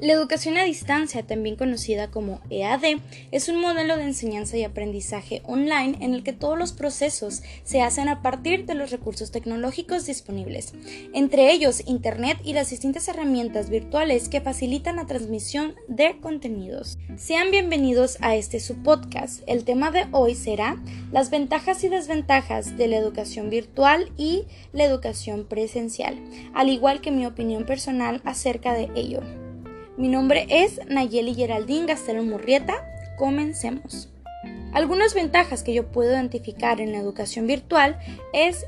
La educación a distancia, también conocida como EAD, es un modelo de enseñanza y aprendizaje online en el que todos los procesos se hacen a partir de los recursos tecnológicos disponibles, entre ellos Internet y las distintas herramientas virtuales que facilitan la transmisión de contenidos. Sean bienvenidos a este subpodcast. El tema de hoy será las ventajas y desventajas de la educación virtual y la educación presencial, al igual que mi opinión personal acerca de ello. Mi nombre es Nayeli Geraldine Gastelón Murrieta. Comencemos. Algunas ventajas que yo puedo identificar en la educación virtual es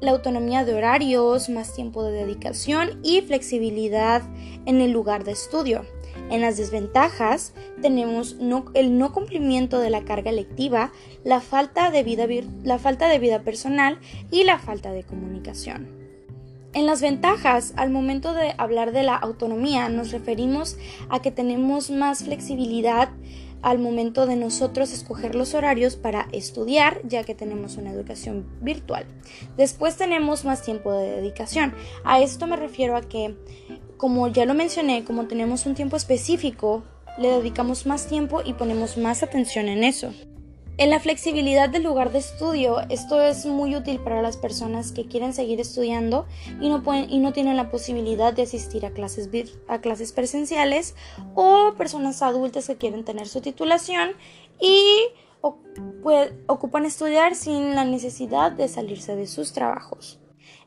la autonomía de horarios, más tiempo de dedicación y flexibilidad en el lugar de estudio. En las desventajas tenemos el no cumplimiento de la carga lectiva, la falta de vida, la falta de vida personal y la falta de comunicación. En las ventajas, al momento de hablar de la autonomía, nos referimos a que tenemos más flexibilidad al momento de nosotros escoger los horarios para estudiar, ya que tenemos una educación virtual. Después tenemos más tiempo de dedicación. A esto me refiero a que, como ya lo mencioné, como tenemos un tiempo específico, le dedicamos más tiempo y ponemos más atención en eso. En la flexibilidad del lugar de estudio, esto es muy útil para las personas que quieren seguir estudiando y no, pueden, y no tienen la posibilidad de asistir a clases, a clases presenciales o personas adultas que quieren tener su titulación y ocupan estudiar sin la necesidad de salirse de sus trabajos.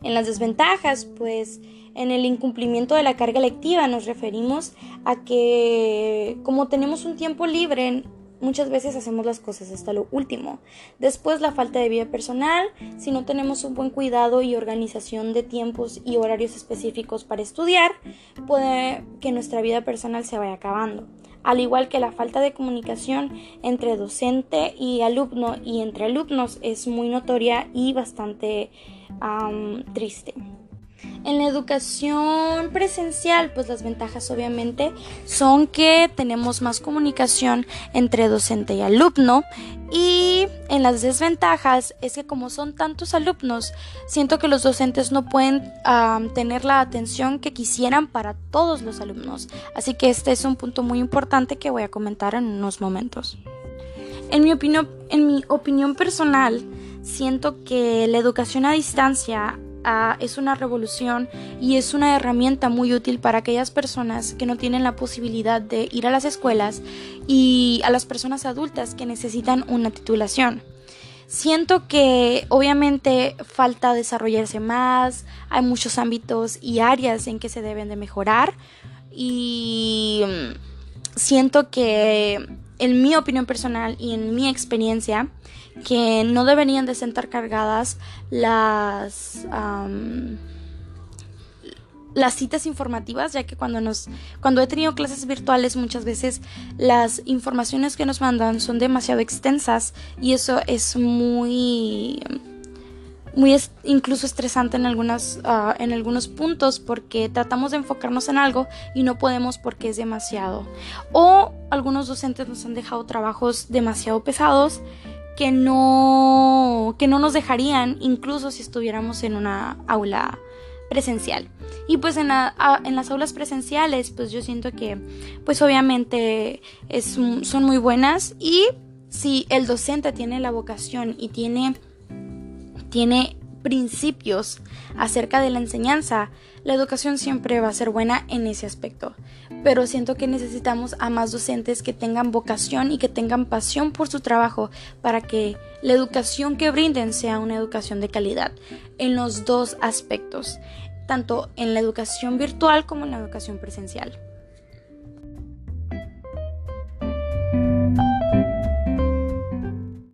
En las desventajas, pues en el incumplimiento de la carga lectiva nos referimos a que como tenemos un tiempo libre Muchas veces hacemos las cosas hasta lo último. Después la falta de vida personal, si no tenemos un buen cuidado y organización de tiempos y horarios específicos para estudiar, puede que nuestra vida personal se vaya acabando. Al igual que la falta de comunicación entre docente y alumno y entre alumnos es muy notoria y bastante triste. En la educación presencial, pues las ventajas obviamente son que tenemos más comunicación entre docente y alumno y en las desventajas es que como son tantos alumnos, siento que los docentes no pueden tener la atención que quisieran para todos los alumnos. Así que este es un punto muy importante que voy a comentar en unos momentos. En mi opinión, en mi opinión personal, siento que la educación a distancia es una revolución y es una herramienta muy útil para aquellas personas que no tienen la posibilidad de ir a las escuelas y a las personas adultas que necesitan una titulación. Siento que obviamente falta desarrollarse más, hay muchos ámbitos y áreas en que se deben de mejorar y mm, siento que en mi opinión personal y en mi experiencia, que no deberían de sentar cargadas las las citas informativas, ya que cuando nos cuando he tenido clases virtuales muchas veces las informaciones que nos mandan son demasiado extensas y eso es muy muy incluso estresante en, algunas, ah, en algunos puntos porque tratamos de enfocarnos en algo y no podemos porque es demasiado. O algunos docentes nos han dejado trabajos demasiado pesados que no, que no nos dejarían incluso si estuviéramos en una aula presencial. Y pues en, en, las aulas presenciales, pues yo siento que, pues obviamente es, son muy buenas y si el docente tiene la vocación y tiene tiene principios acerca de la enseñanza, la educación siempre va a ser buena en ese aspecto. Pero siento que necesitamos a más docentes que tengan vocación y que tengan pasión por su trabajo para que la educación que brinden sea una educación de calidad en los dos aspectos, tanto en la educación virtual como en la educación presencial.